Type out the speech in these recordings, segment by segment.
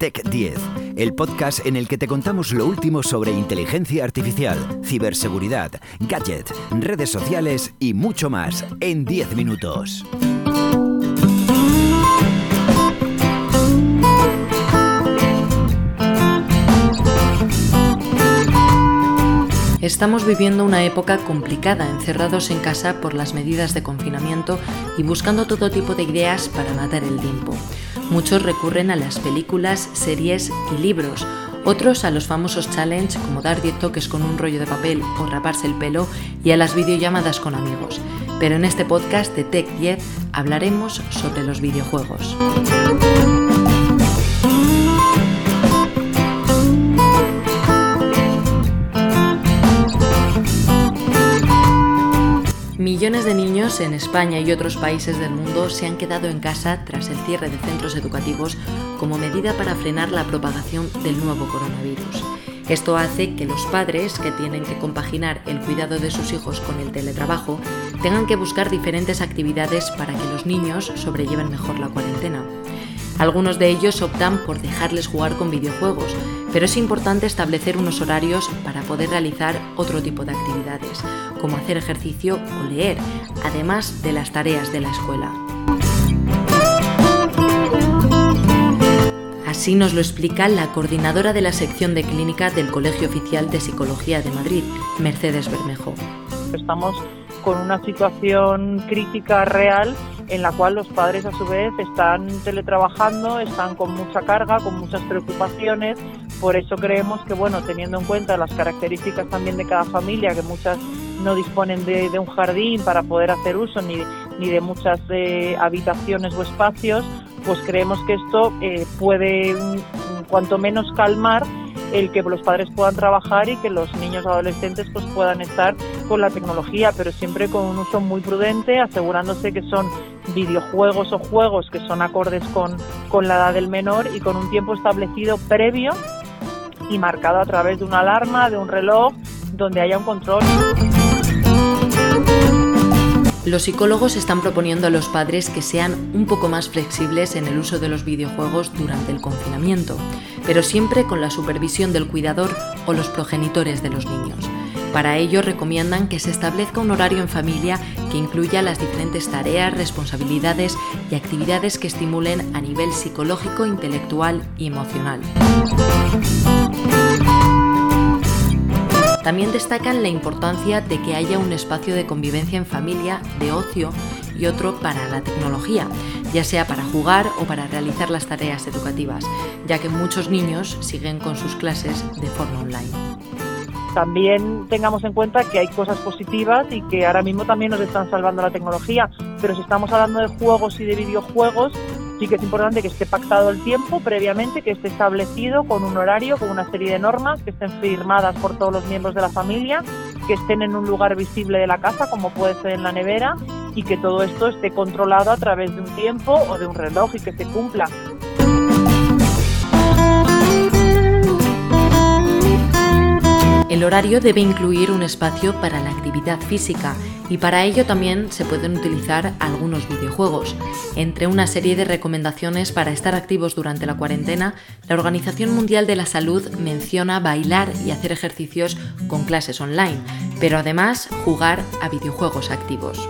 Tech 10, el podcast en el que te contamos lo último sobre inteligencia artificial, ciberseguridad, gadget, redes sociales y mucho más en 10 minutos. Estamos viviendo una época complicada, encerrados en casa por las medidas de confinamiento y buscando todo tipo de ideas para matar el tiempo. Muchos recurren a las películas, series y libros, otros a los famosos challenge como dar 10 toques con un rollo de papel o raparse el pelo y a las videollamadas con amigos. Pero en este podcast de Tech 10 hablaremos sobre los videojuegos. Millones de niños en España y otros países del mundo se han quedado en casa tras el cierre de centros educativos como medida para frenar la propagación del nuevo coronavirus. Esto hace que los padres, que tienen que compaginar el cuidado de sus hijos con el teletrabajo, tengan que buscar diferentes actividades para que los niños sobrelleven mejor la cuarentena. Algunos de ellos optan por dejarles jugar con videojuegos, pero es importante establecer unos horarios para poder realizar otro tipo de actividades, como hacer ejercicio o leer, además de las tareas de la escuela. Así nos lo explica la coordinadora de la sección de clínica del Colegio Oficial de Psicología de Madrid, Mercedes Bermejo. Estamos con una situación crítica real en la cual los padres a su vez están teletrabajando, están con mucha carga, con muchas preocupaciones. Por eso creemos que, bueno, teniendo en cuenta las características también de cada familia, que muchas no disponen de, un jardín para poder hacer uso ni, ni de muchas eh, habitaciones o espacios, pues creemos que esto eh, puede cuanto menos calmar el que los padres puedan trabajar y que los niños adolescentes pues puedan estar con la tecnología, pero siempre con un uso muy prudente, asegurándose que son videojuegos o juegos que son acordes con, con la edad del menor y con un tiempo establecido previo y marcado a través de una alarma, de un reloj, donde haya un control. Los psicólogos están proponiendo a los padres que sean un poco más flexibles en el uso de los videojuegos durante el confinamiento, pero siempre con la supervisión del cuidador o los progenitores de los niños. Para ello recomiendan que se establezca un horario en familia que incluya las diferentes tareas, responsabilidades y actividades que estimulen a nivel psicológico, intelectual y emocional. También destacan la importancia de que haya un espacio de convivencia en familia, de ocio y otro para la tecnología, ya sea para jugar o para realizar las tareas educativas, ya que muchos niños siguen con sus clases de forma online. También tengamos en cuenta que hay cosas positivas y que ahora mismo también nos están salvando la tecnología, pero si estamos hablando de juegos y de videojuegos, sí que es importante que esté pactado el tiempo previamente, que esté establecido con un horario, con una serie de normas, que estén firmadas por todos los miembros de la familia, que estén en un lugar visible de la casa, como puede ser en la nevera, y que todo esto esté controlado a través de un tiempo o de un reloj y que se cumpla. El horario debe incluir un espacio para la actividad física y para ello también se pueden utilizar algunos videojuegos. Entre una serie de recomendaciones para estar activos durante la cuarentena, la Organización Mundial de la Salud menciona bailar y hacer ejercicios con clases online, pero además jugar a videojuegos activos.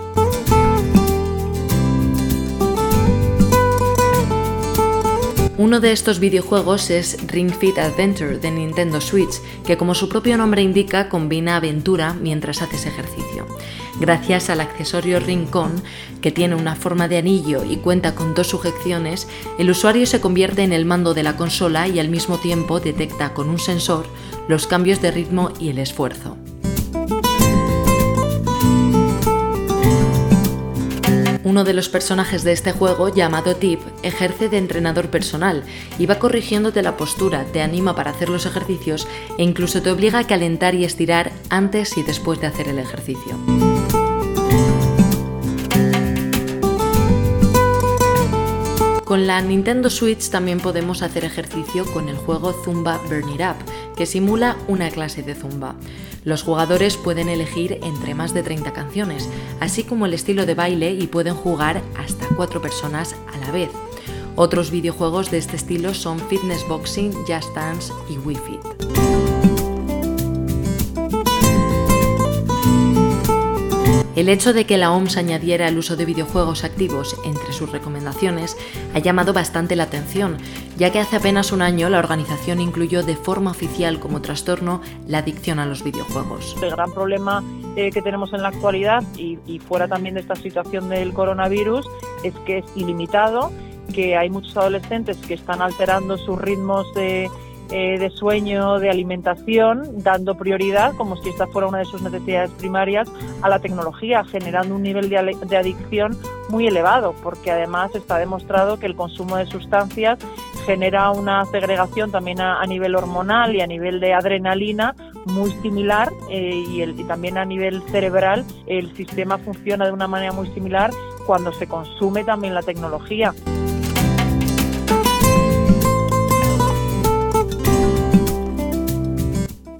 Uno de estos videojuegos es Ring Fit Adventure de Nintendo Switch, que como su propio nombre indica combina aventura mientras haces ejercicio. Gracias al accesorio Ring-Con, que tiene una forma de anillo y cuenta con dos sujeciones, el usuario se convierte en el mando de la consola y al mismo tiempo detecta con un sensor los cambios de ritmo y el esfuerzo. Uno de los personajes de este juego, llamado Tip, ejerce de entrenador personal y va corrigiéndote la postura, te anima para hacer los ejercicios e incluso te obliga a calentar y estirar antes y después de hacer el ejercicio. Con la Nintendo Switch también podemos hacer ejercicio con el juego Zumba Burn It Up, que simula una clase de zumba. Los jugadores pueden elegir entre más de 30 canciones, así como el estilo de baile y pueden jugar hasta 4 personas a la vez. Otros videojuegos de este estilo son Fitness Boxing, Just Dance y Wii Fit. El hecho de que la OMS añadiera el uso de videojuegos activos entre sus recomendaciones ha llamado bastante la atención, ya que hace apenas un año la organización incluyó de forma oficial como trastorno la adicción a los videojuegos. El gran problema eh, que tenemos en la actualidad y, y fuera también de esta situación del coronavirus es que es ilimitado, que hay muchos adolescentes que están alterando sus ritmos de eh, de sueño, de alimentación, dando prioridad, como si esta fuera una de sus necesidades primarias, a la tecnología, generando un nivel de, de adicción muy elevado, porque además está demostrado que el consumo de sustancias genera una segregación también a, nivel hormonal y a nivel de adrenalina muy similar eh, y, el, y también a nivel cerebral el sistema funciona de una manera muy similar cuando se consume también la tecnología.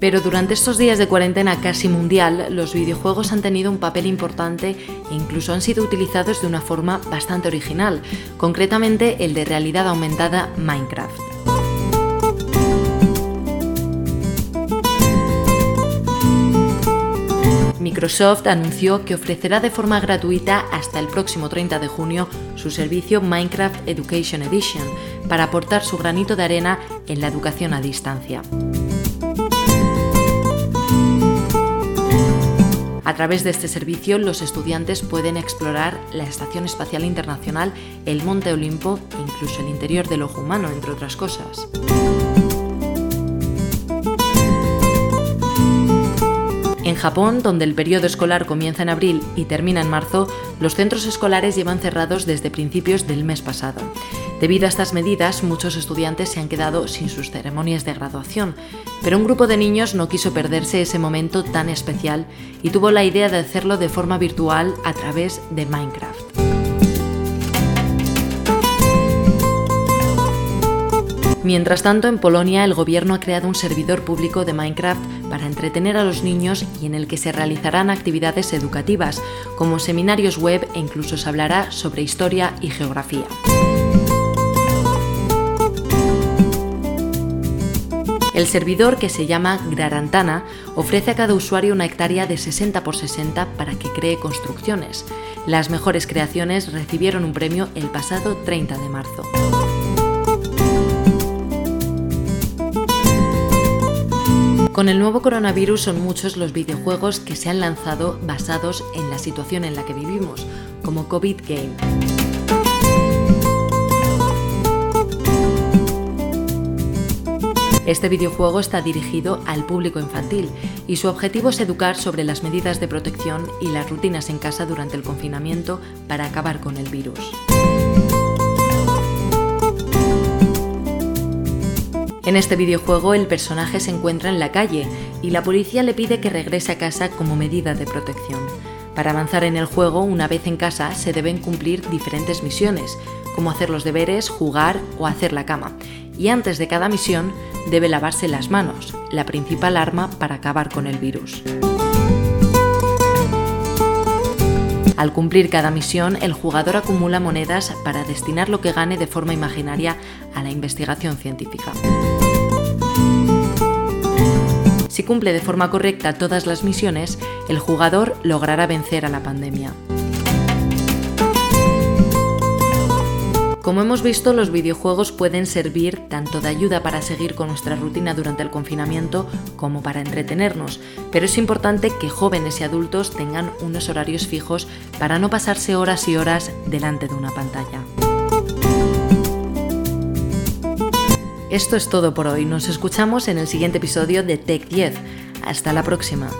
Pero durante estos días de cuarentena casi mundial, los videojuegos han tenido un papel importante e incluso han sido utilizados de una forma bastante original, concretamente el de realidad aumentada Minecraft. Microsoft anunció que ofrecerá de forma gratuita hasta el próximo 30 de junio su servicio Minecraft Education Edition para aportar su granito de arena en la educación a distancia. A través de este servicio, los estudiantes pueden explorar la Estación Espacial Internacional, el Monte Olimpo e incluso el interior del ojo humano, entre otras cosas. En Japón, donde el periodo escolar comienza en abril y termina en marzo, los centros escolares llevan cerrados desde principios del mes pasado. Debido a estas medidas, muchos estudiantes se han quedado sin sus ceremonias de graduación, pero un grupo de niños no quiso perderse ese momento tan especial y tuvo la idea de hacerlo de forma virtual a través de Minecraft. Mientras tanto, en Polonia el gobierno ha creado un servidor público de Minecraft para entretener a los niños y en el que se realizarán actividades educativas, como seminarios web e incluso se hablará sobre historia y geografía. El servidor, que se llama Grarantana, ofrece a cada usuario una hectárea de 60 por 60 para que cree construcciones. Las mejores creaciones recibieron un premio el pasado 30 de marzo. Con el nuevo coronavirus son muchos los videojuegos que se han lanzado basados en la situación en la que vivimos, como COVID Game. Este videojuego está dirigido al público infantil y su objetivo es educar sobre las medidas de protección y las rutinas en casa durante el confinamiento para acabar con el virus. En este videojuego el personaje se encuentra en la calle y la policía le pide que regrese a casa como medida de protección. Para avanzar en el juego, una vez en casa, se deben cumplir diferentes misiones, como hacer los deberes, jugar o hacer la cama. Y antes de cada misión, debe lavarse las manos, la principal arma para acabar con el virus. Al cumplir cada misión, el jugador acumula monedas para destinar lo que gane de forma imaginaria a la investigación científica. Si cumple de forma correcta todas las misiones, el jugador logrará vencer a la pandemia. Como hemos visto, los videojuegos pueden servir tanto de ayuda para seguir con nuestra rutina durante el confinamiento como para entretenernos, pero es importante que jóvenes y adultos tengan unos horarios fijos para no pasarse horas y horas delante de una pantalla. Esto es todo por hoy, nos escuchamos en el siguiente episodio de Tech 10. Hasta la próxima.